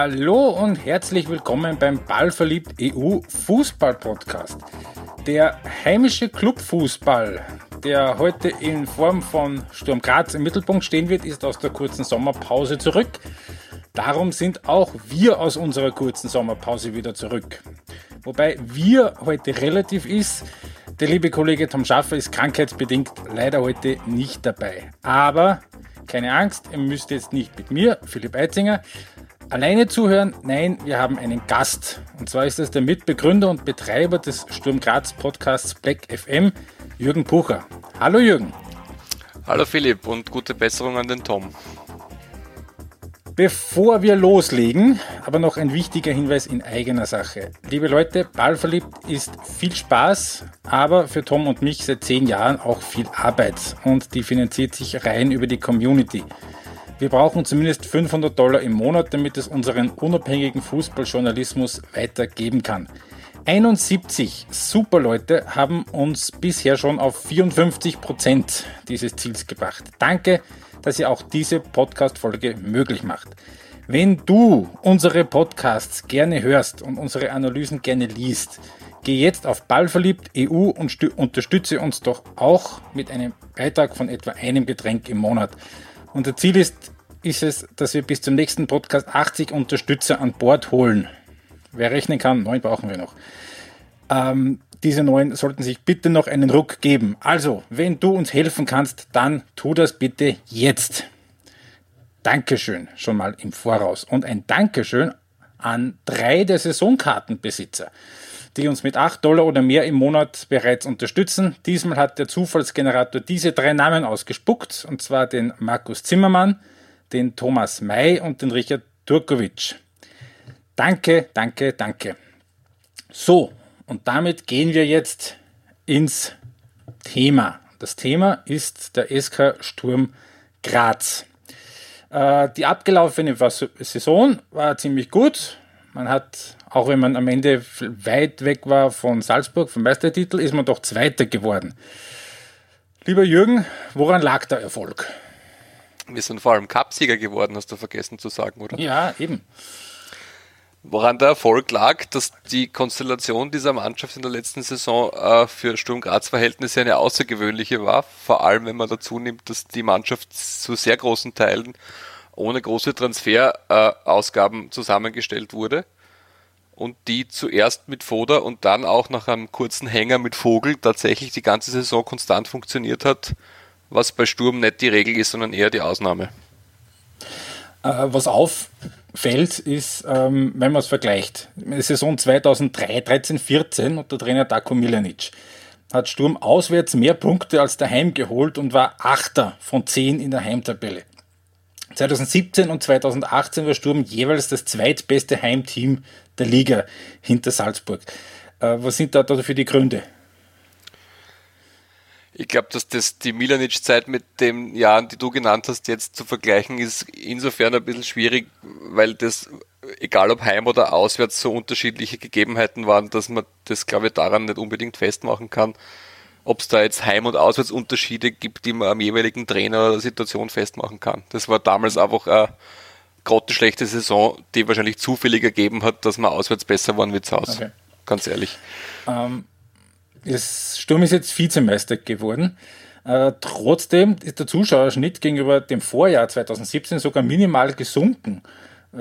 Hallo und herzlich willkommen beim Ballverliebt EU Fußball Podcast. Der heimische Clubfußball, der heute in Form von Sturm Graz im Mittelpunkt stehen wird, ist aus der kurzen Sommerpause zurück. Darum sind auch wir aus unserer kurzen Sommerpause wieder zurück. Wobei wir heute relativ ist, der liebe Kollege Tom Schaffer ist krankheitsbedingt leider heute nicht dabei. Aber keine Angst, ihr müsst jetzt nicht mit mir, Philipp Eitzinger, alleine zuhören. Nein, wir haben einen Gast. Und zwar ist es der Mitbegründer und Betreiber des Sturm Graz Podcasts Black FM, Jürgen Pucher. Hallo Jürgen. Hallo Philipp und gute Besserung an den Tom. Bevor wir loslegen, aber noch ein wichtiger Hinweis in eigener Sache. Liebe Leute, Ballverliebt ist viel Spaß, aber für Tom und mich seit zehn Jahren auch viel Arbeit und die finanziert sich rein über die Community. Wir brauchen zumindest 500 Dollar im Monat, damit es unseren unabhängigen Fußballjournalismus weitergeben kann. 71 Superleute haben uns bisher schon auf 54 Prozent dieses Ziels gebracht. Danke dass ihr auch diese Podcast-Folge möglich macht. Wenn du unsere Podcasts gerne hörst und unsere Analysen gerne liest, geh jetzt auf Ballverliebt EU und unterstütze uns doch auch mit einem Beitrag von etwa einem Getränk im Monat. Unser Ziel ist, ist es, dass wir bis zum nächsten Podcast 80 Unterstützer an Bord holen. Wer rechnen kann, neun brauchen wir noch. Ähm, diese neuen sollten sich bitte noch einen Ruck geben. Also, wenn du uns helfen kannst, dann tu das bitte jetzt. Dankeschön schon mal im Voraus. Und ein Dankeschön an drei der Saisonkartenbesitzer, die uns mit 8 Dollar oder mehr im Monat bereits unterstützen. Diesmal hat der Zufallsgenerator diese drei Namen ausgespuckt, und zwar den Markus Zimmermann, den Thomas May und den Richard Turkovic. Danke, danke, danke. So, und damit gehen wir jetzt ins Thema. Das Thema ist der SK Sturm Graz. Äh, die abgelaufene Saison war ziemlich gut. Man hat, auch wenn man am Ende weit weg war von Salzburg, vom Meistertitel, ist man doch Zweiter geworden. Lieber Jürgen, woran lag der Erfolg? Wir sind vor allem Cupsieger geworden, hast du vergessen zu sagen, oder? Ja, eben. Woran der Erfolg lag, dass die Konstellation dieser Mannschaft in der letzten Saison äh, für Sturm Graz Verhältnisse eine außergewöhnliche war, vor allem wenn man dazu nimmt, dass die Mannschaft zu sehr großen Teilen ohne große Transferausgaben äh, zusammengestellt wurde und die zuerst mit Foda und dann auch nach einem kurzen Hänger mit Vogel tatsächlich die ganze Saison konstant funktioniert hat, was bei Sturm nicht die Regel ist, sondern eher die Ausnahme. Äh, was auf fällt, ist, ähm, wenn man es vergleicht, Saison 2013, 14 und der Trainer Darko Milanic hat Sturm auswärts mehr Punkte als daheim geholt und war Achter von 10 in der Heimtabelle. 2017 und 2018 war Sturm jeweils das zweitbeste Heimteam der Liga hinter Salzburg. Äh, was sind da dafür die Gründe? Ich glaube, dass das die Milanic-Zeit mit den Jahren, die du genannt hast, jetzt zu vergleichen, ist insofern ein bisschen schwierig, weil das, egal ob heim oder auswärts, so unterschiedliche Gegebenheiten waren, dass man das, glaube ich, daran nicht unbedingt festmachen kann, ob es da jetzt Heim- und Auswärtsunterschiede gibt, die man am jeweiligen Trainer oder Situation festmachen kann. Das war damals einfach eine grottenschlechte Saison, die wahrscheinlich zufällig ergeben hat, dass man auswärts besser waren wie zu Hause. Okay. Ganz ehrlich. Ähm das Sturm ist jetzt Vizemeister geworden. Äh, trotzdem ist der Zuschauerschnitt gegenüber dem Vorjahr 2017 sogar minimal gesunken. Äh,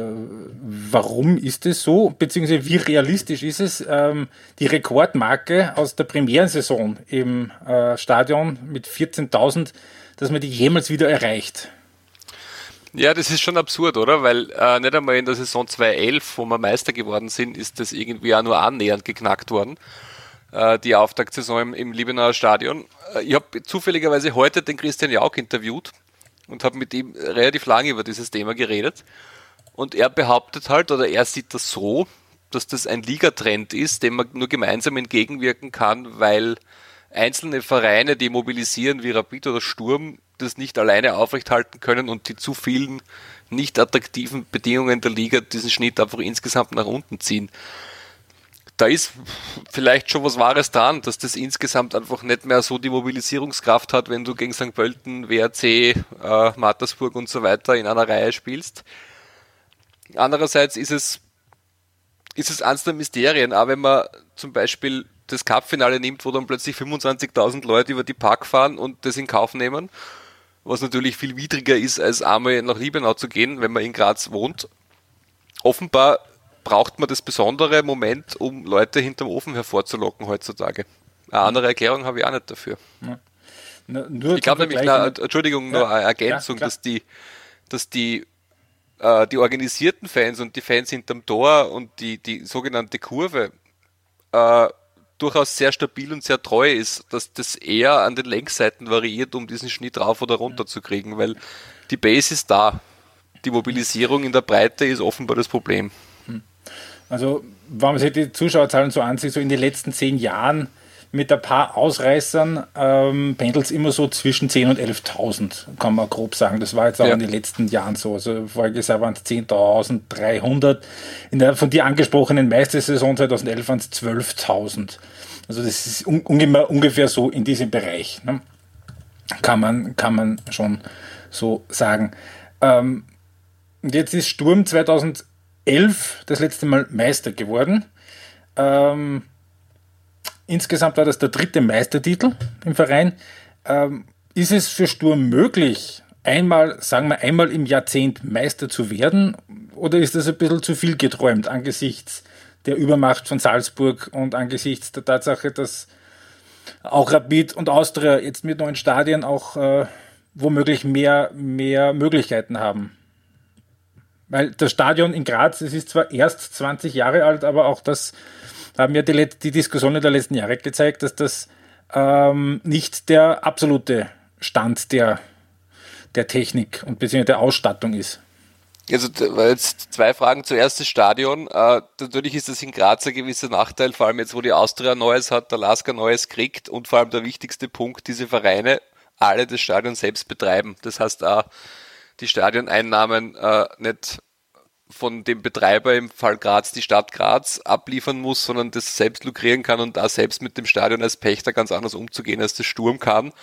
warum ist es so? Beziehungsweise wie realistisch ist es, ähm, die Rekordmarke aus der Premierensaison im äh, Stadion mit 14.000, dass man die jemals wieder erreicht? Ja, das ist schon absurd, oder? Weil äh, nicht einmal in der Saison 2011, wo wir Meister geworden sind, ist das irgendwie auch nur annähernd geknackt worden äh, die Auftaktsaison im, im Liebenauer Stadion. Äh, ich habe zufälligerweise heute den Christian Jauch interviewt und habe mit ihm relativ lange über dieses Thema geredet. Und er behauptet halt, oder er sieht das so, dass das ein Ligatrend ist, dem man nur gemeinsam entgegenwirken kann, weil einzelne Vereine, die mobilisieren wie Rapid oder Sturm, das nicht alleine aufrechthalten können und die zu vielen nicht attraktiven Bedingungen der Liga diesen Schnitt einfach insgesamt nach unten ziehen da ist vielleicht schon was Wahres dran, dass das insgesamt einfach nicht mehr so die Mobilisierungskraft hat, wenn du gegen St. Pölten, WRC, äh, Mattersburg und so weiter in einer Reihe spielst. Andererseits ist es, ist es eins der Mysterien, auch wenn man zum Beispiel das Cup-Finale nimmt, wo dann plötzlich 25.000 Leute über die Park fahren und das in Kauf nehmen, was natürlich viel widriger ist, als einmal nach Liebenau zu gehen, wenn man in Graz wohnt. Offenbar braucht man das besondere Moment, um Leute hinterm Ofen hervorzulocken heutzutage. Eine andere Erklärung habe ich auch nicht dafür. Ja. Na, ich glaube nämlich, na, Entschuldigung, ja, nur eine Ergänzung, ja, dass die, dass die, äh, die organisierten Fans und die Fans hinterm Tor und die, die sogenannte Kurve äh, durchaus sehr stabil und sehr treu ist, dass das eher an den Längsseiten variiert, um diesen Schnitt rauf oder runter zu kriegen, weil die Base ist da. Die Mobilisierung in der Breite ist offenbar das Problem. Hm. Also, wenn man sich die Zuschauerzahlen so ansieht, so in den letzten zehn Jahren mit ein paar Ausreißern ähm, pendelt es immer so zwischen 10.000 und 11.000, kann man grob sagen. Das war jetzt auch ja. in den letzten Jahren so. Also voriges Jahr waren es 10.300. In der von dir angesprochenen Meistersaison 2011 waren es 12.000. Also das ist un ungefähr so in diesem Bereich. Ne? Kann, man, kann man schon so sagen. Ähm, und jetzt ist Sturm 2011 das letzte Mal Meister geworden. Ähm, Insgesamt war das der dritte Meistertitel im Verein. Ähm, ist es für Sturm möglich, einmal, sagen wir, einmal im Jahrzehnt Meister zu werden? Oder ist das ein bisschen zu viel geträumt angesichts der Übermacht von Salzburg und angesichts der Tatsache, dass auch Rapid und Austria jetzt mit neuen Stadien auch äh, womöglich mehr, mehr Möglichkeiten haben? Weil das Stadion in Graz, es ist zwar erst 20 Jahre alt, aber auch das haben ja die, die Diskussionen der letzten Jahre gezeigt, dass das ähm, nicht der absolute Stand der, der Technik und beziehungsweise der Ausstattung ist. Also jetzt zwei Fragen. Zuerst das Stadion. Äh, natürlich ist das in Graz ein gewisser Nachteil, vor allem jetzt, wo die Austria Neues hat, der Lasker Neues kriegt und vor allem der wichtigste Punkt, diese Vereine alle das Stadion selbst betreiben. Das heißt auch, die Stadioneinnahmen äh, nicht von dem Betreiber im Fall Graz die Stadt Graz abliefern muss, sondern das selbst lukrieren kann und da selbst mit dem Stadion als Pächter ganz anders umzugehen, als das Sturm kann,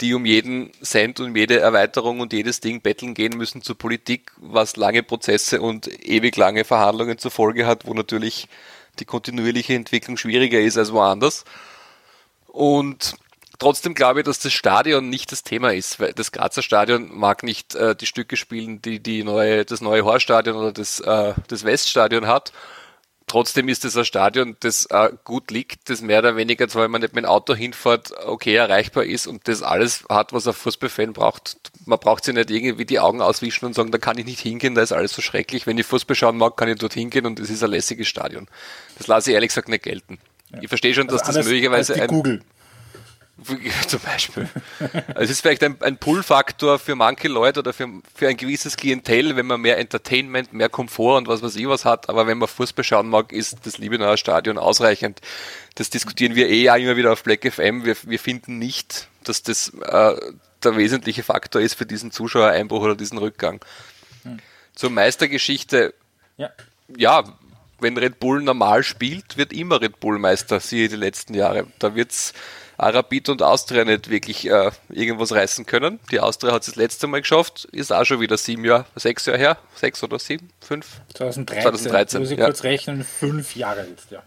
die um jeden Cent und jede Erweiterung und jedes Ding betteln gehen müssen zur Politik, was lange Prozesse und ewig lange Verhandlungen zur Folge hat, wo natürlich die kontinuierliche Entwicklung schwieriger ist als woanders. Und Trotzdem glaube ich, dass das Stadion nicht das Thema ist, weil das Grazer Stadion mag nicht äh, die Stücke spielen, die, die neue, das neue Horststadion oder das, äh, das Weststadion hat. Trotzdem ist es ein Stadion, das äh, gut liegt, das mehr oder weniger, zwar wenn man nicht mit dem Auto hinfährt, okay erreichbar ist und das alles hat, was ein Fußballfan braucht. Man braucht sich nicht irgendwie die Augen auswischen und sagen, da kann ich nicht hingehen, da ist alles so schrecklich. Wenn ich Fußball schauen mag, kann ich dort hingehen und es ist ein lässiges Stadion. Das lasse ich ehrlich gesagt nicht gelten. Ja. Ich verstehe schon, dass also das möglicherweise ein, Google. Zum Beispiel. Also es ist vielleicht ein, ein Pull-Faktor für manche Leute oder für, für ein gewisses Klientel, wenn man mehr Entertainment, mehr Komfort und was weiß ich was hat. Aber wenn man Fußball schauen mag, ist das Liebenauer Stadion ausreichend. Das diskutieren wir eh immer wieder auf Black FM. Wir, wir finden nicht, dass das äh, der wesentliche Faktor ist für diesen Zuschauereinbruch oder diesen Rückgang. Hm. Zur Meistergeschichte. Ja. ja, wenn Red Bull normal spielt, wird immer Red Bull Meister, siehe die letzten Jahre. Da wird's Arabit und Austria nicht wirklich äh, irgendwas reißen können. Die Austria hat es das letzte Mal geschafft, ist auch schon wieder sieben Jahre, sechs Jahre her, sechs oder sieben, fünf? 2013. 2013 muss ich ja. kurz rechnen, fünf Jahre jetzt, ja.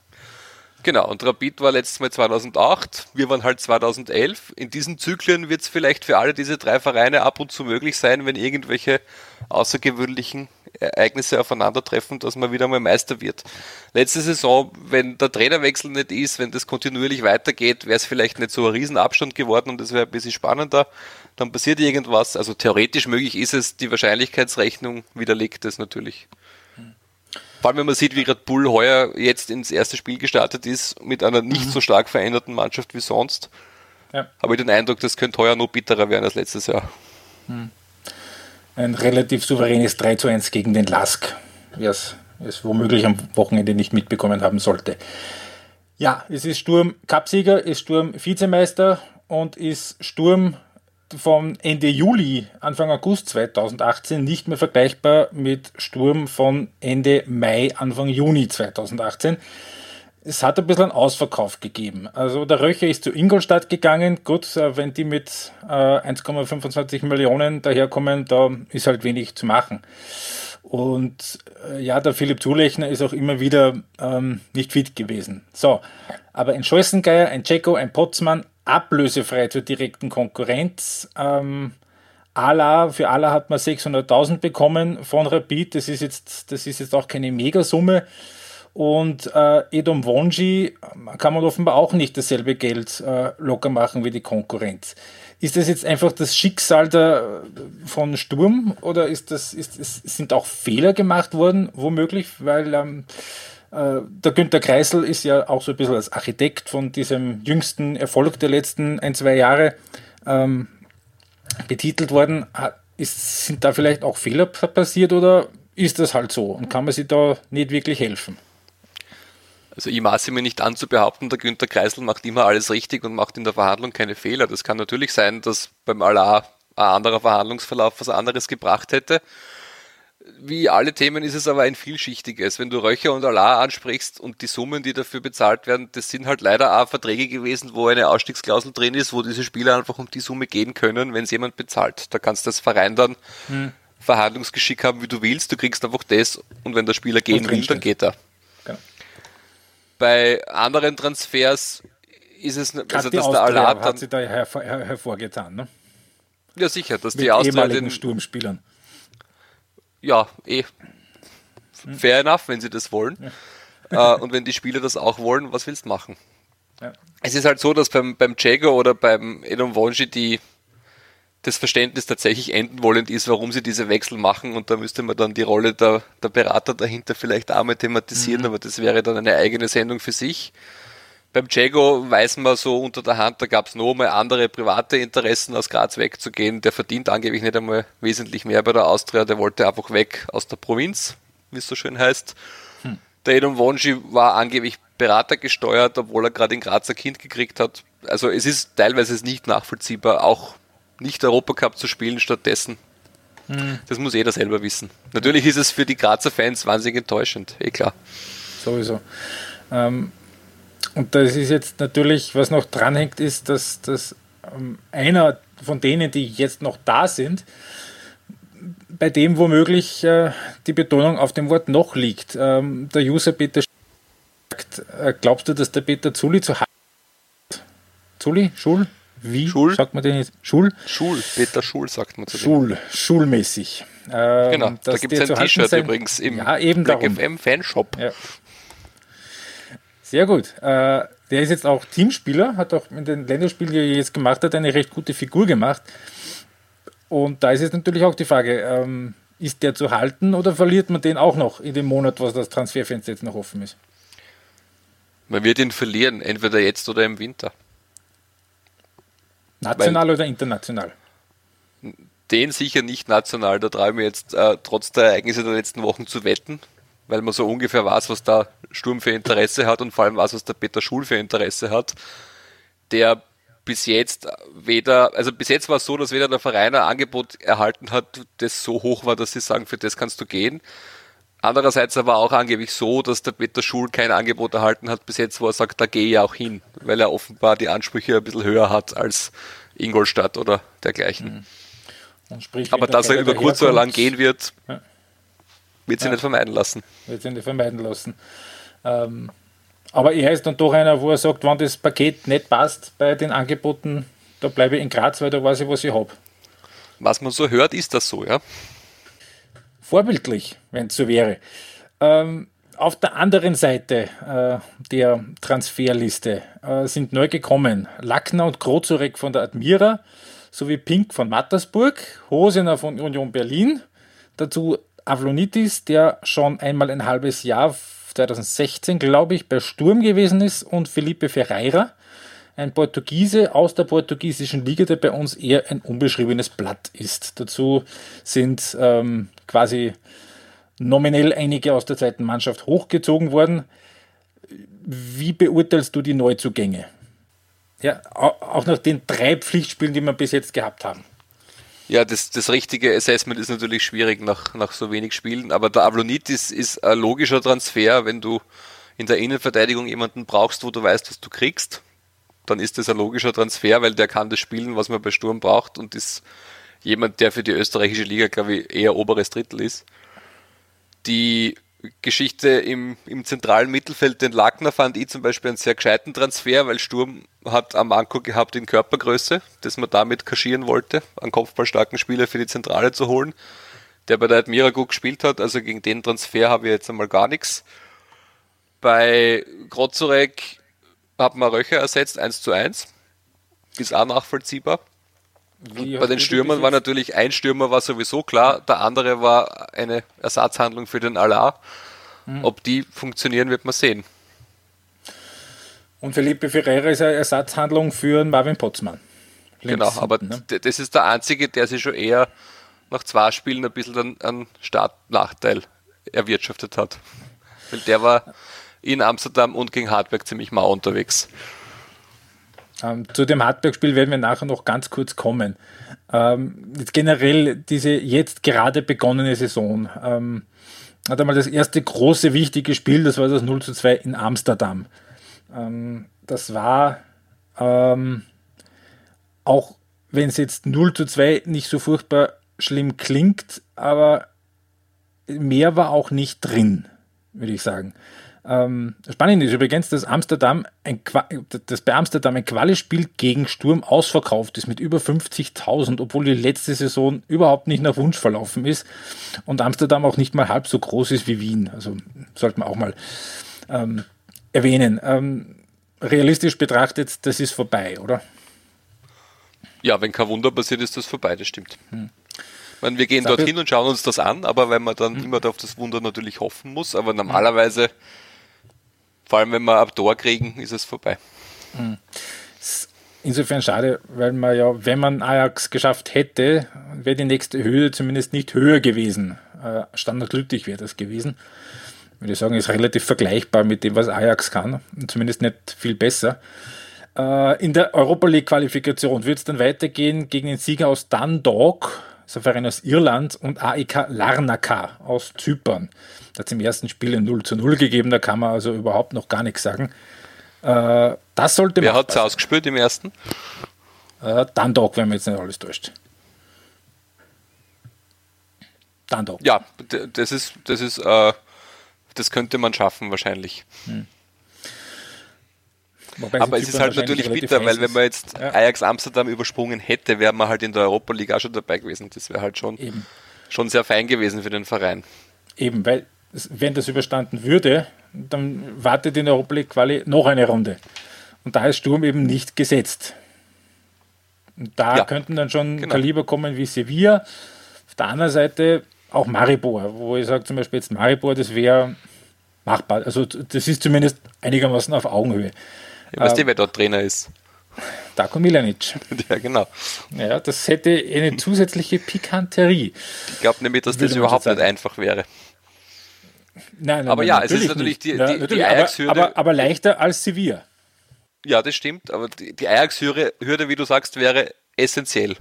Genau, und Rapid war letztes Mal 2008, wir waren halt 2011. In diesen Zyklen wird es vielleicht für alle diese drei Vereine ab und zu möglich sein, wenn irgendwelche außergewöhnlichen Ereignisse aufeinandertreffen, dass man wieder mal Meister wird. Letzte Saison, wenn der Trainerwechsel nicht ist, wenn das kontinuierlich weitergeht, wäre es vielleicht nicht so ein Riesenabstand geworden und es wäre ein bisschen spannender. Dann passiert irgendwas. Also theoretisch möglich ist es, die Wahrscheinlichkeitsrechnung widerlegt es natürlich. Vor allem, wenn man sieht, wie Red Bull heuer jetzt ins erste Spiel gestartet ist, mit einer nicht mhm. so stark veränderten Mannschaft wie sonst, ja. habe ich den Eindruck, das könnte heuer noch bitterer werden als letztes Jahr. Mhm. Ein relativ souveränes 3 zu 1 gegen den Lask, wer es womöglich am Wochenende nicht mitbekommen haben sollte. Ja, es ist Sturm Cupsieger, ist Sturm Vizemeister und ist Sturm von Ende Juli, Anfang August 2018 nicht mehr vergleichbar mit Sturm von Ende Mai, Anfang Juni 2018. Es hat ein bisschen einen Ausverkauf gegeben. Also der Röcher ist zu Ingolstadt gegangen. Gut, äh, wenn die mit 1,25 äh, Millionen daherkommen, da ist halt wenig zu machen. Und äh, ja, der Philipp Zulechner ist auch immer wieder ähm, nicht fit gewesen. So, aber ein Scholzengeier, ein Ceko, ein Potzmann, ablösefrei zur direkten Konkurrenz. Ähm, Ala, für Ala hat man 600.000 bekommen von Rapid. Das ist jetzt, das ist jetzt auch keine Megasumme. Und äh, Edom Wonji kann man offenbar auch nicht dasselbe Geld äh, locker machen wie die Konkurrenz. Ist das jetzt einfach das Schicksal der, von Sturm oder ist das, ist, ist, sind auch Fehler gemacht worden, womöglich? Weil ähm, äh, der Günter Kreisel ist ja auch so ein bisschen als Architekt von diesem jüngsten Erfolg der letzten ein, zwei Jahre ähm, betitelt worden. Ist, sind da vielleicht auch Fehler passiert oder ist das halt so und kann man sich da nicht wirklich helfen? Also ich maße mir nicht an zu behaupten, der Günter Kreisel macht immer alles richtig und macht in der Verhandlung keine Fehler. Das kann natürlich sein, dass beim Allah ein anderer Verhandlungsverlauf was anderes gebracht hätte. Wie alle Themen ist es aber ein vielschichtiges. Wenn du Röcher und Allah ansprichst und die Summen, die dafür bezahlt werden, das sind halt leider auch Verträge gewesen, wo eine Ausstiegsklausel drin ist, wo diese Spieler einfach um die Summe gehen können, wenn es jemand bezahlt. Da kannst du das Verein dann hm. Verhandlungsgeschick haben, wie du willst. Du kriegst einfach das und wenn der Spieler gehen will, dann geht er. Bei anderen Transfers ist es, also dass der Allah hat sich da hervor, her, hervorgetan, ne? Ja, sicher, dass Mit die Austria den Sturmspielern. Ja, eh. Fair enough, wenn sie das wollen. Ja. uh, und wenn die Spieler das auch wollen, was willst du machen? Ja. Es ist halt so, dass beim, beim Jago oder beim Edom Wonji die das Verständnis tatsächlich enden wollend ist, warum sie diese Wechsel machen und da müsste man dann die Rolle der, der Berater dahinter vielleicht auch mal thematisieren, mhm. aber das wäre dann eine eigene Sendung für sich. Beim Jago weiß man so unter der Hand, da gab es noch mal andere private Interessen, aus Graz wegzugehen. Der verdient angeblich nicht einmal wesentlich mehr bei der Austria, der wollte einfach weg aus der Provinz, wie es so schön heißt. Hm. Der Edom Wonji war angeblich Berater gesteuert, obwohl er gerade in Graz ein Kind gekriegt hat. Also es ist teilweise nicht nachvollziehbar, auch nicht Europacup zu spielen stattdessen. Hm. Das muss jeder selber wissen. Natürlich ist es für die Grazer Fans wahnsinnig enttäuschend, eh klar. Sowieso. Ähm, und das ist jetzt natürlich, was noch dranhängt, ist, dass, dass ähm, einer von denen, die jetzt noch da sind, bei dem womöglich äh, die Betonung auf dem Wort noch liegt. Ähm, der User Peter sagt, äh, glaubst du, dass der Peter Zuli zu Zuli? Schul? Wie Schul? sagt man den jetzt? Schul? Schul, Peter Schul sagt man zu dem. Schul, schulmäßig. Ähm, genau, da gibt es ein T-Shirt übrigens im ja, eben Black. FM Fanshop. Ja. Sehr gut. Äh, der ist jetzt auch Teamspieler, hat auch in den Länderspielen, die er jetzt gemacht hat, eine recht gute Figur gemacht. Und da ist jetzt natürlich auch die Frage, ähm, ist der zu halten oder verliert man den auch noch in dem Monat, was das Transferfenster jetzt noch offen ist? Man wird ihn verlieren, entweder jetzt oder im Winter. National Weil, oder international? Den sicher nicht national, da traue ich mir jetzt äh, trotz der Ereignisse der letzten Wochen zu wetten, weil man so ungefähr weiß, was da Sturm für Interesse hat und vor allem weiß, was der Peter Schul für Interesse hat, der bis jetzt weder, also bis jetzt war es so, dass weder der Verein ein Angebot erhalten hat, das so hoch war, dass sie sagen, für das kannst du gehen. Andererseits aber auch angeblich so, dass der Peter Schul kein Angebot erhalten hat bis jetzt, wo er sagt, da gehe ich auch hin, weil er offenbar die Ansprüche ein bisschen höher hat als Ingolstadt oder dergleichen. Mhm. aber dass er über kurz oder lang gehen wird, ja. wird sie ja. nicht vermeiden lassen. Wird sie nicht vermeiden lassen. Ähm, aber er ist dann doch einer, wo er sagt, wenn das Paket nicht passt bei den Angeboten, da bleibe ich in Graz, weil da weiß ich, was ich habe. Was man so hört, ist das so, ja? Vorbildlich, wenn es so wäre. Ähm, auf der anderen Seite äh, der Transferliste äh, sind neu gekommen Lackner und Krozurek von der Admira sowie Pink von Mattersburg, Hosener von Union Berlin, dazu Avlonitis, der schon einmal ein halbes Jahr 2016, glaube ich, bei Sturm gewesen ist und Felipe Ferreira, ein Portugiese aus der portugiesischen Liga, der bei uns eher ein unbeschriebenes Blatt ist. Dazu sind ähm, quasi nominell einige aus der zweiten Mannschaft hochgezogen worden. Wie beurteilst du die Neuzugänge? Ja, auch nach den drei Pflichtspielen, die wir bis jetzt gehabt haben. Ja, das, das richtige Assessment ist natürlich schwierig nach, nach so wenig Spielen, aber der Avlonitis ist ein logischer Transfer, wenn du in der Innenverteidigung jemanden brauchst, wo du weißt, was du kriegst dann ist das ein logischer Transfer, weil der kann das spielen, was man bei Sturm braucht und ist jemand, der für die österreichische Liga, glaube ich, eher oberes Drittel ist. Die Geschichte im, im zentralen Mittelfeld, den Lackner, fand ich zum Beispiel einen sehr gescheiten Transfer, weil Sturm hat am Manko gehabt in Körpergröße, dass man damit kaschieren wollte, einen kopfballstarken Spieler für die Zentrale zu holen, der bei der Admira gut gespielt hat. Also gegen den Transfer habe ich jetzt einmal gar nichts. Bei Grozorek hat man Röcher ersetzt, 1 zu 1. Ist auch nachvollziehbar. Bei den Stürmern war natürlich ein Stürmer war sowieso klar, der andere war eine Ersatzhandlung für den Alar. Mhm. Ob die funktionieren, wird man sehen. Und Felipe Ferreira ist eine Ersatzhandlung für Marvin Potzmann. Links genau, aber ne? das ist der einzige, der sich schon eher nach zwei Spielen ein bisschen einen Startnachteil erwirtschaftet hat. Weil der war in Amsterdam und gegen Hartberg ziemlich mau unterwegs. Ähm, zu dem Hartberg-Spiel werden wir nachher noch ganz kurz kommen. Ähm, generell diese jetzt gerade begonnene Saison ähm, hat einmal das erste große wichtige Spiel, das war das 0 zu 2 in Amsterdam. Ähm, das war ähm, auch wenn es jetzt 0 zu 2 nicht so furchtbar schlimm klingt, aber mehr war auch nicht drin, würde ich sagen. Ähm, spannend ist übrigens, dass Amsterdam ein dass bei Amsterdam ein Quali-Spiel gegen Sturm ausverkauft ist mit über 50.000, obwohl die letzte Saison überhaupt nicht nach Wunsch verlaufen ist und Amsterdam auch nicht mal halb so groß ist wie Wien. Also sollte man auch mal ähm, erwähnen. Ähm, realistisch betrachtet, das ist vorbei, oder? Ja, wenn kein Wunder passiert, ist das vorbei, das stimmt. Hm. Meine, wir gehen dorthin und schauen uns das an, aber weil man dann hm. immer auf das Wunder natürlich hoffen muss, aber normalerweise hm vor allem, wenn wir ab Tor kriegen, ist es vorbei. Hm. Insofern schade, weil man ja, wenn man Ajax geschafft hätte, wäre die nächste Höhe zumindest nicht höher gewesen. Äh, standardglücklich wäre das gewesen. Würde ich sagen, ist relativ vergleichbar mit dem, was Ajax kann. Zumindest nicht viel besser. Äh, in der Europa League Qualifikation wird es dann weitergehen gegen den Sieger aus Dundalk, Verein aus Irland, und AEK Larnaca aus Zypern. Da hat es im ersten Spiel ein 0 zu 0 gegeben, da kann man also überhaupt noch gar nichts sagen. Äh, das sollte Wer hat es ausgespielt im ersten? Äh, Dundalk, wenn man jetzt nicht alles täuscht. Dundalk. Ja, das ist, das ist, äh, das könnte man schaffen wahrscheinlich. Hm. Aber es ist halt natürlich bitter, weil wenn man jetzt ja. Ajax Amsterdam übersprungen hätte, wäre man halt in der Europa League auch schon dabei gewesen. Das wäre halt schon, schon sehr fein gewesen für den Verein. Eben, weil wenn das überstanden würde, dann wartet in der Europa League Quali noch eine Runde. Und da ist Sturm eben nicht gesetzt. Und da ja, könnten dann schon genau. Kaliber kommen wie Sevilla. Auf der anderen Seite auch Maribor, wo ich sage zum Beispiel jetzt Maribor, das wäre machbar. Also das ist zumindest einigermaßen auf Augenhöhe. Ich weiß nicht, ähm, wer dort Trainer ist. Darko Milanic. Ja, genau. Ja, das hätte eine zusätzliche Pikanterie. Ich glaube nämlich, dass das überhaupt nicht einfach wäre. Nein, nein, aber nein, ja, es ist natürlich nicht. die, die, ja, die Ajax-Hürde. Aber, aber, aber, leichter als Sevilla. Ja, das stimmt, aber die, die Ajax-Hürde, wie du sagst, wäre essentiell.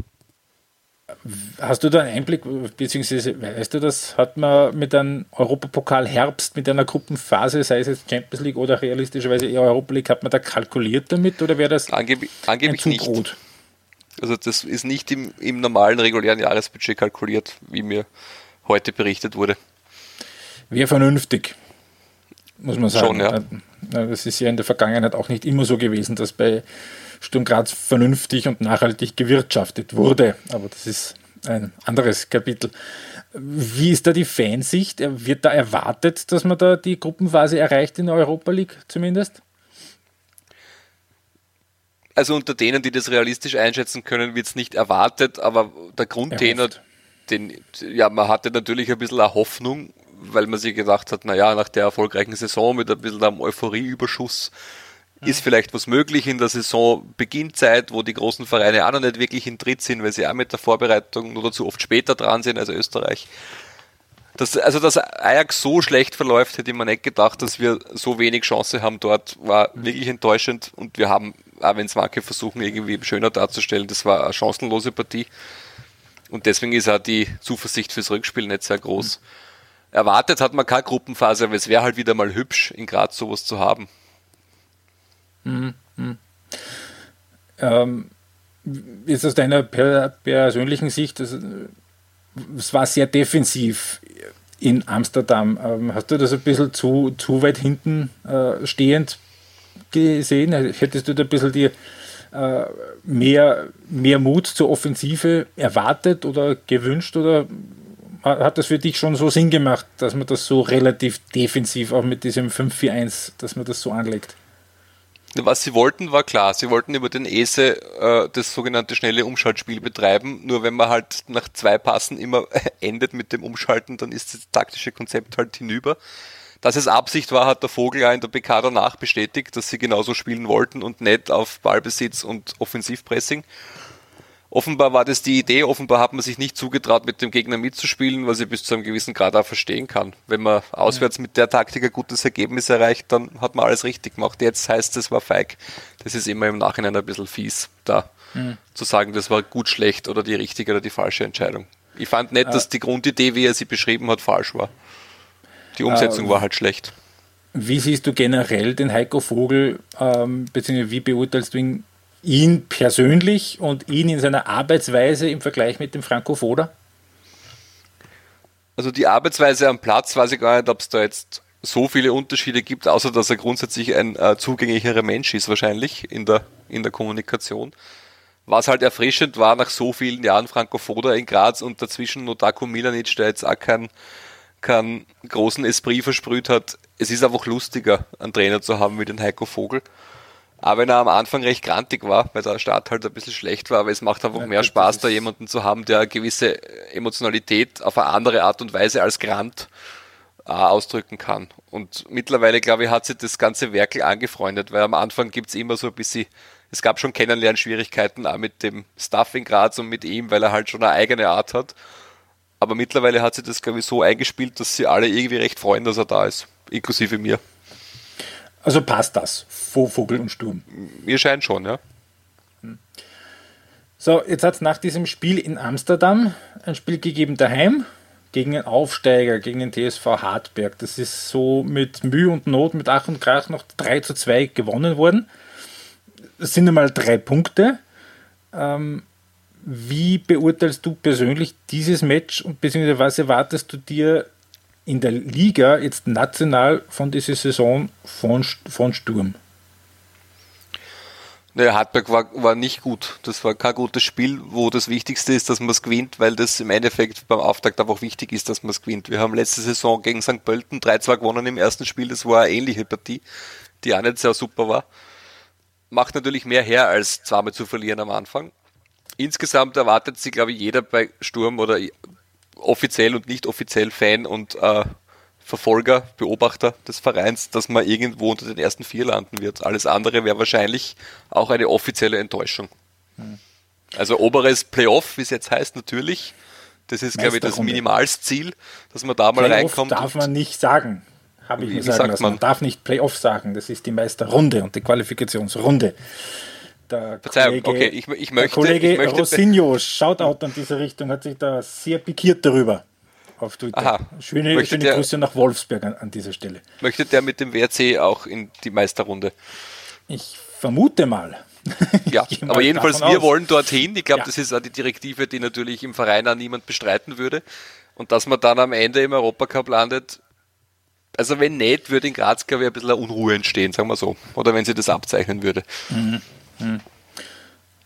Hast du da einen Einblick, beziehungsweise weißt du das, hat man mit einem Europapokal Herbst, mit einer Gruppenphase, sei es jetzt Champions League oder realistischerweise eher Europa League, hat man da kalkuliert damit oder wäre das Angeb angeblich ein nicht? Also das ist nicht im, im normalen regulären Jahresbudget kalkuliert, wie mir heute berichtet wurde wäre vernünftig, muss man sagen. Schon, ja. Das ist ja in der Vergangenheit auch nicht immer so gewesen, dass bei Sturm Graz vernünftig und nachhaltig gewirtschaftet wurde. Aber das ist ein anderes Kapitel. Wie ist da die Fansicht? Wird da erwartet, dass man da die Gruppenphase erreicht in der Europa League zumindest? Also unter denen, die das realistisch einschätzen können, wird es nicht erwartet, aber der Grundtenor, den, ja, man hatte natürlich ein bisschen eine Hoffnung, weil man sich gedacht hat, naja, nach der erfolgreichen Saison mit ein bisschen einem Euphorieüberschuss. Ist vielleicht was möglich in der Saison Beginnzeit, wo die großen Vereine auch noch nicht wirklich in Tritt sind, weil sie auch mit der Vorbereitung nur dazu oft später dran sind, also Österreich. Das, also, dass Ajax so schlecht verläuft, hätte man nicht gedacht, dass wir so wenig Chance haben dort, war wirklich enttäuschend und wir haben, auch wenn es manche versuchen, irgendwie schöner darzustellen, das war eine chancenlose Partie. Und deswegen ist auch die Zuversicht fürs Rückspiel nicht sehr groß. Mhm. Erwartet hat man keine Gruppenphase, aber es wäre halt wieder mal hübsch, in Graz sowas zu haben. Mhm. Ähm, jetzt aus deiner per persönlichen Sicht, es war sehr defensiv in Amsterdam. Ähm, hast du das ein bisschen zu, zu weit hinten äh, stehend gesehen? Hättest du da ein bisschen die, äh, mehr, mehr Mut zur Offensive erwartet oder gewünscht oder hat das für dich schon so Sinn gemacht, dass man das so relativ defensiv auch mit diesem 5-4-1, dass man das so anlegt? Was sie wollten, war klar. Sie wollten über den ESE äh, das sogenannte schnelle Umschaltspiel betreiben. Nur wenn man halt nach zwei Passen immer endet mit dem Umschalten, dann ist das taktische Konzept halt hinüber. Dass es Absicht war, hat der Vogel ja in der PK danach bestätigt, dass sie genauso spielen wollten und nicht auf Ballbesitz und Offensivpressing. Offenbar war das die Idee, offenbar hat man sich nicht zugetraut, mit dem Gegner mitzuspielen, was ich bis zu einem gewissen Grad auch verstehen kann. Wenn man auswärts mit der Taktik ein gutes Ergebnis erreicht, dann hat man alles richtig gemacht. Jetzt heißt es, war feig. Das ist immer im Nachhinein ein bisschen fies, da mhm. zu sagen, das war gut, schlecht oder die richtige oder die falsche Entscheidung. Ich fand nicht, dass die Grundidee, wie er sie beschrieben hat, falsch war. Die Umsetzung äh, war halt schlecht. Wie siehst du generell den Heiko Vogel, ähm, beziehungsweise wie beurteilst du ihn ihn persönlich und ihn in seiner Arbeitsweise im Vergleich mit dem Franco Foda? Also die Arbeitsweise am Platz weiß ich gar nicht, ob es da jetzt so viele Unterschiede gibt, außer dass er grundsätzlich ein äh, zugänglicherer Mensch ist wahrscheinlich in der, in der Kommunikation. Was halt erfrischend war nach so vielen Jahren Franco Foda in Graz und dazwischen Notaku Milanic, der jetzt auch keinen keinen großen Esprit versprüht hat. Es ist einfach lustiger, einen Trainer zu haben wie den Heiko Vogel. Aber wenn er am Anfang recht grantig war, weil der Start halt ein bisschen schlecht war, aber es macht einfach ja, mehr Spaß, da jemanden zu haben, der eine gewisse Emotionalität auf eine andere Art und Weise als Grant äh, ausdrücken kann. Und mittlerweile, glaube ich, hat sich das ganze Werkel angefreundet, weil am Anfang gibt es immer so ein bisschen, es gab schon Kennenlernschwierigkeiten auch mit dem Stuff in Graz und mit ihm, weil er halt schon eine eigene Art hat. Aber mittlerweile hat sich das, glaube ich, so eingespielt, dass sie alle irgendwie recht freuen, dass er da ist, inklusive mir. Also passt das, Vogel und Sturm. Mir scheint schon, ja. So, jetzt hat es nach diesem Spiel in Amsterdam ein Spiel gegeben daheim gegen den Aufsteiger, gegen den TSV Hartberg. Das ist so mit Mühe und Not, mit Ach und Krach noch 3 zu 2 gewonnen worden. Das sind einmal drei Punkte. Ähm, wie beurteilst du persönlich dieses Match und beziehungsweise was erwartest du dir in der Liga jetzt national von dieser Saison von, von Sturm? Naja, Hartberg war, war nicht gut. Das war kein gutes Spiel, wo das Wichtigste ist, dass man es gewinnt, weil das im Endeffekt beim Auftakt einfach wichtig ist, dass man es gewinnt. Wir haben letzte Saison gegen St. Pölten 3-2 gewonnen im ersten Spiel. Das war eine ähnliche Partie, die auch nicht sehr super war. Macht natürlich mehr her, als zweimal zu verlieren am Anfang. Insgesamt erwartet sich, glaube ich, jeder bei Sturm oder offiziell und nicht offiziell Fan und äh, Verfolger, Beobachter des Vereins, dass man irgendwo unter den ersten vier landen wird. Alles andere wäre wahrscheinlich auch eine offizielle Enttäuschung. Hm. Also oberes Playoff, wie es jetzt heißt, natürlich. Das ist, glaube ich, das Minimalsziel, dass man da mal Playoff reinkommt. darf man nicht sagen. Habe ich lassen. Man? man darf nicht Playoff sagen. Das ist die Meisterrunde und die Qualifikationsrunde der Verzeihung, Kollege, okay, ich, ich möchte, Kollege ich möchte, Rosinho, Shoutout in diese Richtung, hat sich da sehr pikiert darüber auf Twitter. Aha. Schöne, schöne der, Grüße nach Wolfsberg an, an, dieser Stelle. Möchte der mit dem WRC auch in die Meisterrunde? Ich vermute mal. ja, aber jedenfalls, wir aus. wollen dorthin. Ich glaube, ja. das ist auch die Direktive, die natürlich im Verein auch niemand bestreiten würde. Und dass man dann am Ende im Europacup landet, also wenn nicht, würde in Graz, glaube ich, ein bisschen Unruhe entstehen, sagen wir so. Oder wenn sie das abzeichnen würde. Mhm. Hm.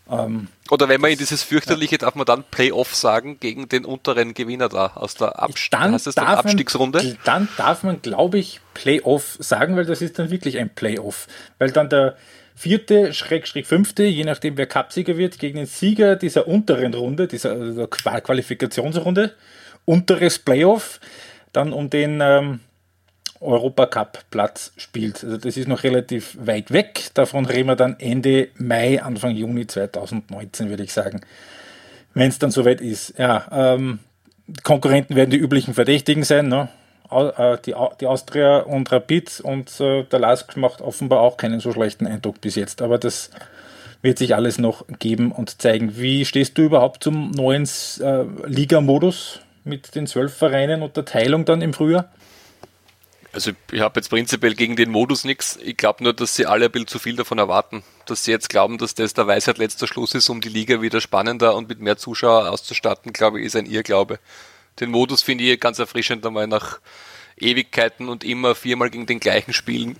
Ähm, Oder wenn man in dieses fürchterliche, darf man dann Playoff sagen gegen den unteren Gewinner da aus der Abst dann Abstiegsrunde? Man, dann darf man, glaube ich, Playoff sagen, weil das ist dann wirklich ein Playoff. Weil dann der vierte, Schrägstrich fünfte, je nachdem wer Cupsieger wird, gegen den Sieger dieser unteren Runde, dieser also Qualifikationsrunde, unteres Playoff, dann um den ähm, Europacup-Platz spielt. Also das ist noch relativ weit weg. Davon reden wir dann Ende Mai, Anfang Juni 2019, würde ich sagen. Wenn es dann soweit ist. Ja, ähm, Konkurrenten werden die üblichen Verdächtigen sein. Ne? Äh, die, die Austria und Rapid und äh, der LASK macht offenbar auch keinen so schlechten Eindruck bis jetzt. Aber das wird sich alles noch geben und zeigen. Wie stehst du überhaupt zum neuen äh, Liga-Modus mit den zwölf Vereinen und der Teilung dann im Frühjahr? Also ich habe jetzt prinzipiell gegen den Modus nichts. Ich glaube nur, dass sie alle ein bisschen zu viel davon erwarten. Dass sie jetzt glauben, dass das der Weisheit letzter Schluss ist, um die Liga wieder spannender und mit mehr Zuschauer auszustatten, glaube ich, ist ein Irrglaube. Den Modus finde ich ganz erfrischend, einmal nach Ewigkeiten und immer viermal gegen den gleichen spielen.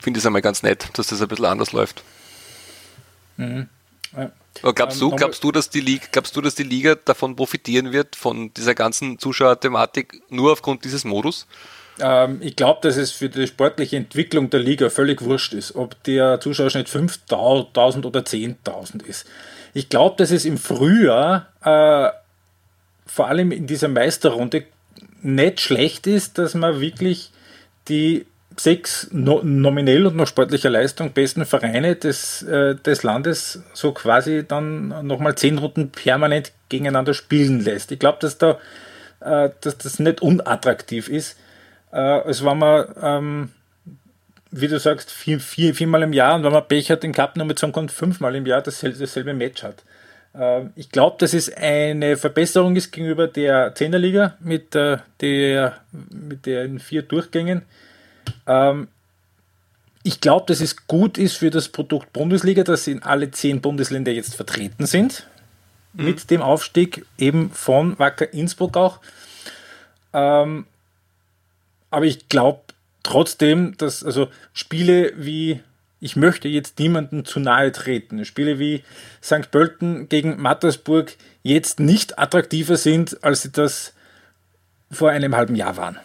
Finde ich es einmal ganz nett, dass das ein bisschen anders läuft. Mhm. Ja. Aber glaubst du, ähm, glaubst du, dass die Liga, glaubst du, dass die Liga davon profitieren wird, von dieser ganzen Zuschauerthematik, nur aufgrund dieses Modus? Ähm, ich glaube, dass es für die sportliche Entwicklung der Liga völlig wurscht ist, ob der Zuschauerschnitt 5.000 oder 10.000 ist. Ich glaube, dass es im Frühjahr, äh, vor allem in dieser Meisterrunde, nicht schlecht ist, dass man wirklich die sechs no nominell und nach sportlicher Leistung besten Vereine des, äh, des Landes so quasi dann nochmal zehn Runden permanent gegeneinander spielen lässt. Ich glaube, dass, da, äh, dass das nicht unattraktiv ist, äh, als wenn man, ähm, wie du sagst, vier, vier, viermal im Jahr und wenn man Pech hat, den Cup nur mit zusammenkommt, fünfmal im Jahr dasselbe, dasselbe Match hat. Äh, ich glaube, dass es eine Verbesserung ist gegenüber der Zehnerliga mit, äh, der, mit den vier Durchgängen. Ähm, ich glaube, dass es gut ist für das Produkt Bundesliga, dass in alle zehn Bundesländer jetzt vertreten sind. Mhm. Mit dem Aufstieg eben von Wacker Innsbruck auch. Ähm, aber ich glaube trotzdem, dass also Spiele wie, ich möchte jetzt niemanden zu nahe treten, Spiele wie St. Pölten gegen Mattersburg jetzt nicht attraktiver sind, als sie das vor einem halben Jahr waren.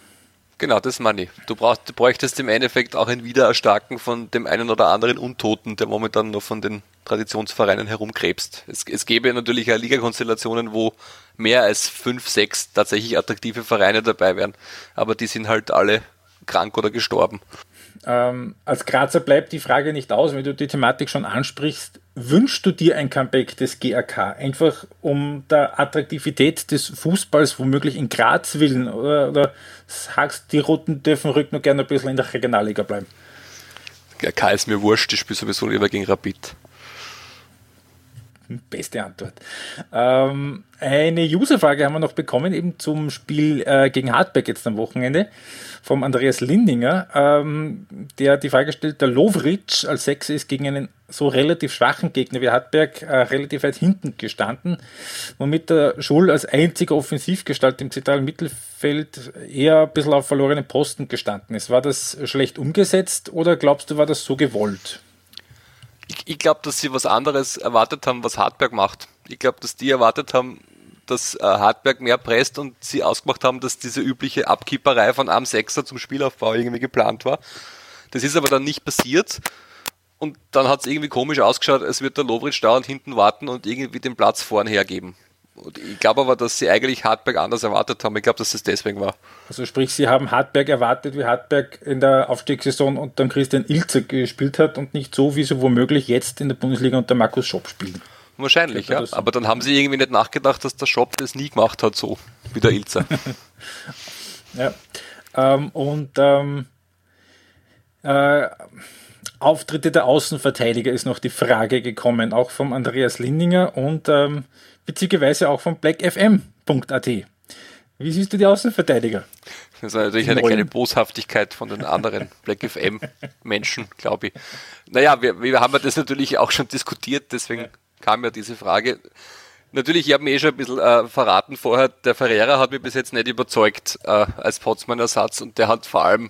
Genau, das ich. Du, brauchst, du bräuchtest im Endeffekt auch ein Wiedererstarken von dem einen oder anderen Untoten, der momentan noch von den Traditionsvereinen herumkrebst. Es, es gäbe natürlich auch Ligakonstellationen, wo mehr als fünf, sechs tatsächlich attraktive Vereine dabei wären. Aber die sind halt alle krank oder gestorben. Ähm, als Grazer bleibt die Frage nicht aus, wenn du die Thematik schon ansprichst. Wünschst du dir ein Comeback des GRK? Einfach um der Attraktivität des Fußballs womöglich in Graz willen? Oder, oder sagst die Roten dürfen rück noch gerne ein bisschen in der Regionalliga bleiben? GRK ist mir wurscht, ich spiele sowieso lieber gegen Rapid. Beste Antwort. Ähm, eine Userfrage haben wir noch bekommen, eben zum Spiel äh, gegen Hartberg jetzt am Wochenende, vom Andreas Lindinger, ähm, der die Frage stellt, der Lovric als Sechser ist gegen einen so relativ schwachen Gegner wie Hartberg äh, relativ weit hinten gestanden, womit der Schul als einziger Offensivgestalt im zentralen Mittelfeld eher ein bisschen auf verlorenen Posten gestanden ist. War das schlecht umgesetzt oder glaubst du, war das so gewollt? Ich, ich glaube, dass sie was anderes erwartet haben, was Hartberg macht. Ich glaube, dass die erwartet haben, dass äh, Hartberg mehr presst und sie ausgemacht haben, dass diese übliche Abkipperei von einem Sechser zum Spielaufbau irgendwie geplant war. Das ist aber dann nicht passiert. Und dann hat es irgendwie komisch ausgeschaut, als wird der Lovric dauernd hinten warten und irgendwie den Platz vorn hergeben. Und ich glaube aber, dass sie eigentlich Hartberg anders erwartet haben. Ich glaube, dass es deswegen war. Also sprich, sie haben Hartberg erwartet, wie Hartberg in der Aufstiegssaison unter Christian Ilzer gespielt hat und nicht so, wie sie womöglich jetzt in der Bundesliga unter Markus Schopp spielen. Wahrscheinlich, ja. Aber dann haben sie irgendwie nicht nachgedacht, dass der Schopp das nie gemacht hat, so wie der Ilzer. ja. Ähm, und ähm, äh, Auftritte der Außenverteidiger ist noch die Frage gekommen, auch vom Andreas Lindinger und ähm, witzigerweise auch von blackfm.at. Wie siehst du die Außenverteidiger? Das ist natürlich eine kleine Boshaftigkeit von den anderen Black FM Menschen, glaube ich. Naja, wir, wir haben ja das natürlich auch schon diskutiert, deswegen ja. kam ja diese Frage. Natürlich, ich habe mir eh schon ein bisschen äh, verraten vorher, der Ferreira hat mich bis jetzt nicht überzeugt äh, als Potsmann-Ersatz und der hat vor allem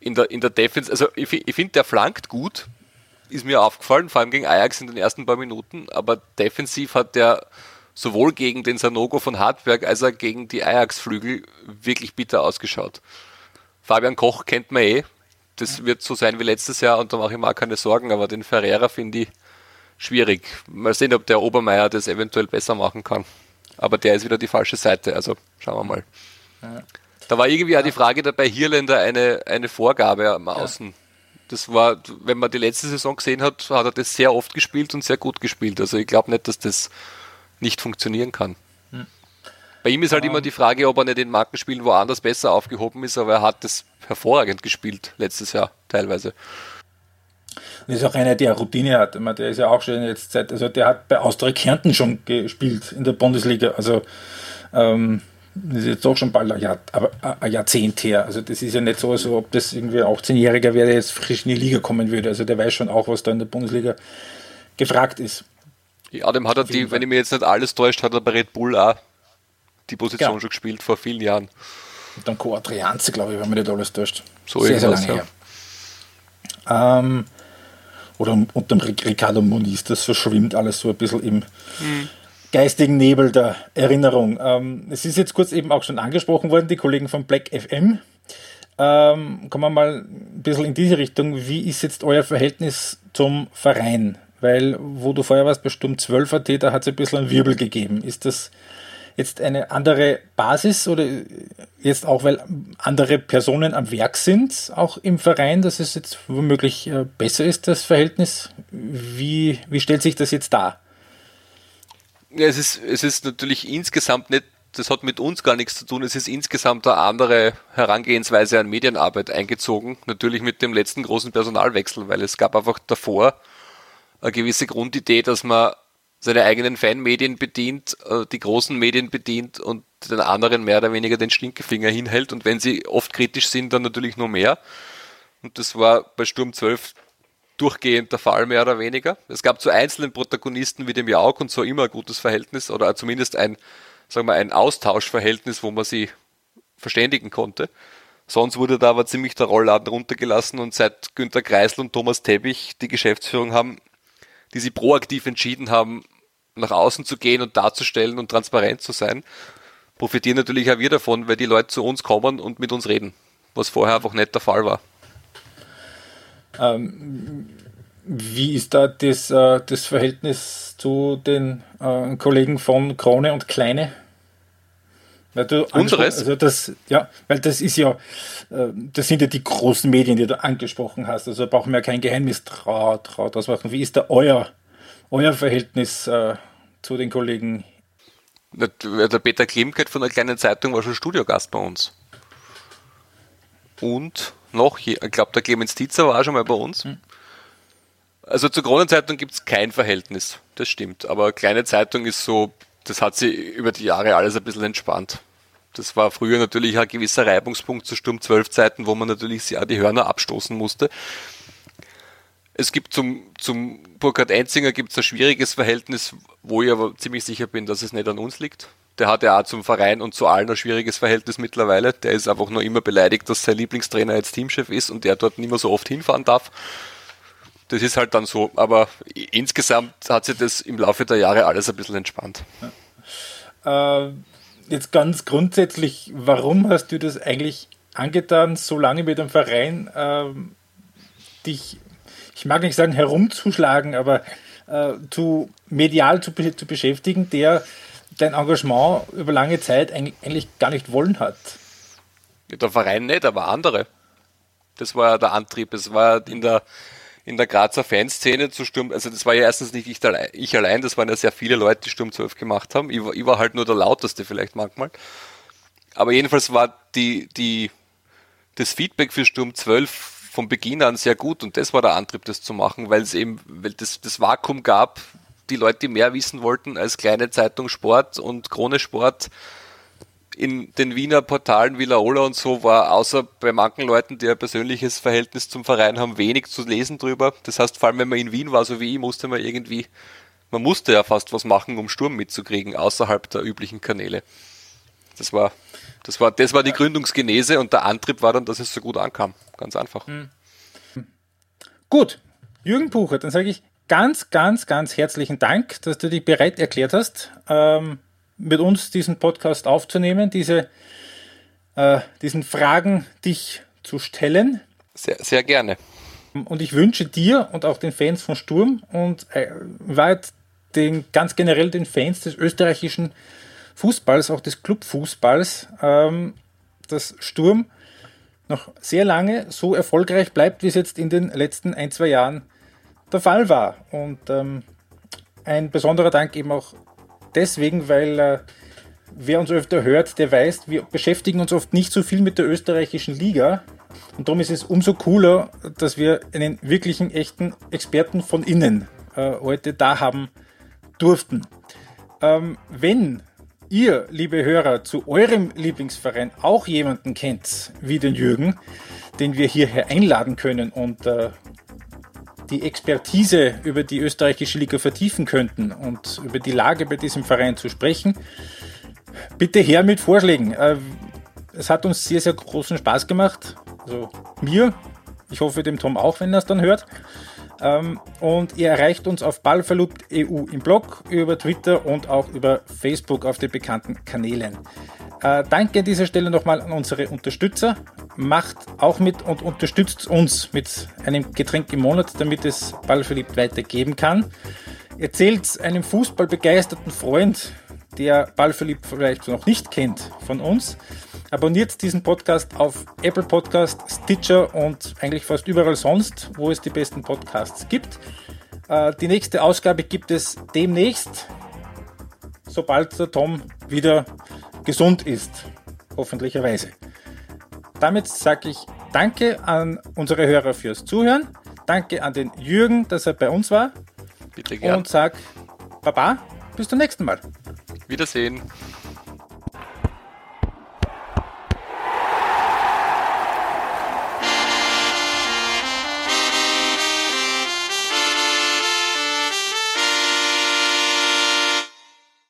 in der, in der Defense, also ich, ich finde, der flankt gut, ist mir aufgefallen, vor allem gegen Ajax in den ersten paar Minuten, aber defensiv hat der sowohl gegen den Sanogo von Hartberg als auch gegen die Ajax-Flügel wirklich bitter ausgeschaut. Fabian Koch kennt man eh, das wird so sein wie letztes Jahr und da mache ich mir auch keine Sorgen, aber den Ferreira finde ich schwierig. Mal sehen, ob der Obermeier das eventuell besser machen kann. Aber der ist wieder die falsche Seite, also schauen wir mal. Ja. Da war irgendwie auch die Frage dabei, Hirländer eine, eine Vorgabe am Außen. Ja. Das war, wenn man die letzte Saison gesehen hat, hat er das sehr oft gespielt und sehr gut gespielt. Also ich glaube nicht, dass das nicht funktionieren kann. Hm. Bei ihm ist halt um. immer die Frage, ob er nicht in Markenspielen woanders besser aufgehoben ist, aber er hat das hervorragend gespielt letztes Jahr teilweise. Das ist auch einer, der Routine hat. Der ist ja auch schon jetzt seit, also der hat bei Austria Kärnten schon gespielt in der Bundesliga. Also ähm, das ist jetzt doch schon bald ein, Jahr, aber ein Jahrzehnt her. Also das ist ja nicht so, als ob das irgendwie 18-Jähriger wäre, der jetzt frisch in die Liga kommen würde. Also der weiß schon auch, was da in der Bundesliga gefragt ist. Ja, dem hat er die, wenn ich mir jetzt nicht alles täuscht, hat er bei Red Bull auch die Position genau. schon gespielt vor vielen Jahren. Und dann Co. Adrianze, glaube ich, wenn man nicht alles täuscht. So sehr, sehr lange ja. her. Ähm, oder unter dem Ricardo Moniz, das verschwimmt alles so ein bisschen im mhm. Geistigen Nebel der Erinnerung. Ähm, es ist jetzt kurz eben auch schon angesprochen worden, die Kollegen von Black FM. Ähm, kommen wir mal ein bisschen in diese Richtung. Wie ist jetzt euer Verhältnis zum Verein? Weil, wo du vorher warst bei Sturm 12 AT, da hat es ein bisschen einen Wirbel gegeben. Ist das jetzt eine andere Basis oder jetzt auch, weil andere Personen am Werk sind, auch im Verein, dass es jetzt womöglich äh, besser ist, das Verhältnis? Wie, wie stellt sich das jetzt dar? Ja, es ist, es ist natürlich insgesamt nicht, das hat mit uns gar nichts zu tun, es ist insgesamt eine andere Herangehensweise an Medienarbeit eingezogen, natürlich mit dem letzten großen Personalwechsel, weil es gab einfach davor eine gewisse Grundidee, dass man seine eigenen Fanmedien bedient, äh, die großen Medien bedient und den anderen mehr oder weniger den Stinkefinger hinhält. Und wenn sie oft kritisch sind, dann natürlich nur mehr. Und das war bei Sturm 12 durchgehend der Fall, mehr oder weniger. Es gab zu einzelnen Protagonisten wie dem Jauch und so immer ein gutes Verhältnis oder zumindest ein, sagen wir, ein Austauschverhältnis, wo man sie verständigen konnte. Sonst wurde da aber ziemlich der Rollladen runtergelassen und seit Günter Kreisel und Thomas Teppich die Geschäftsführung haben, die sie proaktiv entschieden haben, nach außen zu gehen und darzustellen und transparent zu sein, profitieren natürlich auch wir davon, weil die Leute zu uns kommen und mit uns reden, was vorher einfach nicht der Fall war. Ähm, wie ist da das, äh, das Verhältnis zu den äh, Kollegen von Krone und Kleine? Unseres? Also das, ja, weil das ist ja, äh, das sind ja die großen Medien, die du angesprochen hast. Also brauchen wir ja kein Geheimnis draus machen. Wie ist da euer, euer Verhältnis äh, zu den Kollegen? Der Peter Klemkeit von der kleinen Zeitung war schon Studiogast bei uns. Und noch, ich glaube, der Clemens Tietzer war schon mal bei uns. Hm. Also zur Kronenzeitung gibt es kein Verhältnis, das stimmt. Aber kleine Zeitung ist so, das hat sie über die Jahre alles ein bisschen entspannt. Das war früher natürlich ein gewisser Reibungspunkt zu Sturm 12 Zeiten, wo man natürlich sehr die Hörner abstoßen musste. Es gibt zum, zum Burkhard Einzinger gibt es ein schwieriges Verhältnis, wo ich aber ziemlich sicher bin, dass es nicht an uns liegt. Der hat ja auch zum Verein und zu allen ein schwieriges Verhältnis mittlerweile. Der ist einfach nur immer beleidigt, dass sein Lieblingstrainer jetzt Teamchef ist und der dort nicht mehr so oft hinfahren darf. Das ist halt dann so. Aber insgesamt hat sich das im Laufe der Jahre alles ein bisschen entspannt. Ja. Äh, jetzt ganz grundsätzlich, warum hast du das eigentlich angetan, so lange mit dem Verein ähm, dich, ich mag nicht sagen herumzuschlagen, aber äh, zu medial zu, zu beschäftigen, der dein Engagement über lange Zeit eigentlich gar nicht wollen hat? Der Verein nicht, aber andere. Das war ja der Antrieb. Es war in der in der Grazer Fanszene zu Sturm, also das war ja erstens nicht ich, allein, ich allein, das waren ja sehr viele Leute, die Sturm 12 gemacht haben. Ich war, ich war halt nur der lauteste vielleicht manchmal. Aber jedenfalls war die, die, das Feedback für Sturm 12 von Beginn an sehr gut und das war der Antrieb, das zu machen, weil es eben, weil das, das Vakuum gab, die Leute, die mehr wissen wollten als kleine Zeitung Sport und Krone Sport, in den Wiener Portalen wie Laola und so war außer bei manchen Leuten, die ein persönliches Verhältnis zum Verein haben, wenig zu lesen drüber. Das heißt, vor allem wenn man in Wien war, so wie ich, musste man irgendwie, man musste ja fast was machen, um Sturm mitzukriegen, außerhalb der üblichen Kanäle. Das war, das war, das war die Gründungsgenese und der Antrieb war dann, dass es so gut ankam. Ganz einfach. Hm. Gut, Jürgen Bucher, dann sage ich ganz, ganz, ganz herzlichen Dank, dass du dich bereit erklärt hast, ähm, mit uns diesen Podcast aufzunehmen, diese, äh, diesen Fragen dich zu stellen. Sehr, sehr gerne. Und ich wünsche dir und auch den Fans von Sturm und äh, weit den, ganz generell den Fans des österreichischen Fußballs, auch des Clubfußballs, ähm, dass Sturm noch sehr lange so erfolgreich bleibt, wie es jetzt in den letzten ein, zwei Jahren der Fall war. Und ähm, ein besonderer Dank eben auch deswegen, weil äh, wer uns öfter hört, der weiß, wir beschäftigen uns oft nicht so viel mit der österreichischen Liga. Und darum ist es umso cooler, dass wir einen wirklichen, echten Experten von innen äh, heute da haben durften. Ähm, wenn ihr, liebe Hörer, zu eurem Lieblingsverein auch jemanden kennt, wie den Jürgen, den wir hierher einladen können und äh, die Expertise über die österreichische Liga vertiefen könnten und über die Lage bei diesem Verein zu sprechen, bitte her mit Vorschlägen. Äh, es hat uns sehr, sehr großen Spaß gemacht. Also mir. Ich hoffe dem Tom auch, wenn er es dann hört. Ähm, und ihr erreicht uns auf ballverlobt.eu im Blog, über Twitter und auch über Facebook auf den bekannten Kanälen. Äh, danke an dieser Stelle nochmal an unsere Unterstützer. Macht auch mit und unterstützt uns mit einem Getränk im Monat, damit es Ballverliebt weitergeben kann. Erzählt einem fußballbegeisterten Freund, der Ballverliebt vielleicht noch nicht kennt, von uns. Abonniert diesen Podcast auf Apple Podcast, Stitcher und eigentlich fast überall sonst, wo es die besten Podcasts gibt. Äh, die nächste Ausgabe gibt es demnächst, sobald der Tom wieder gesund ist, hoffentlicherweise. Damit sage ich Danke an unsere Hörer fürs Zuhören. Danke an den Jürgen, dass er bei uns war. Bitte gern. Und sag Baba, bis zum nächsten Mal. Wiedersehen.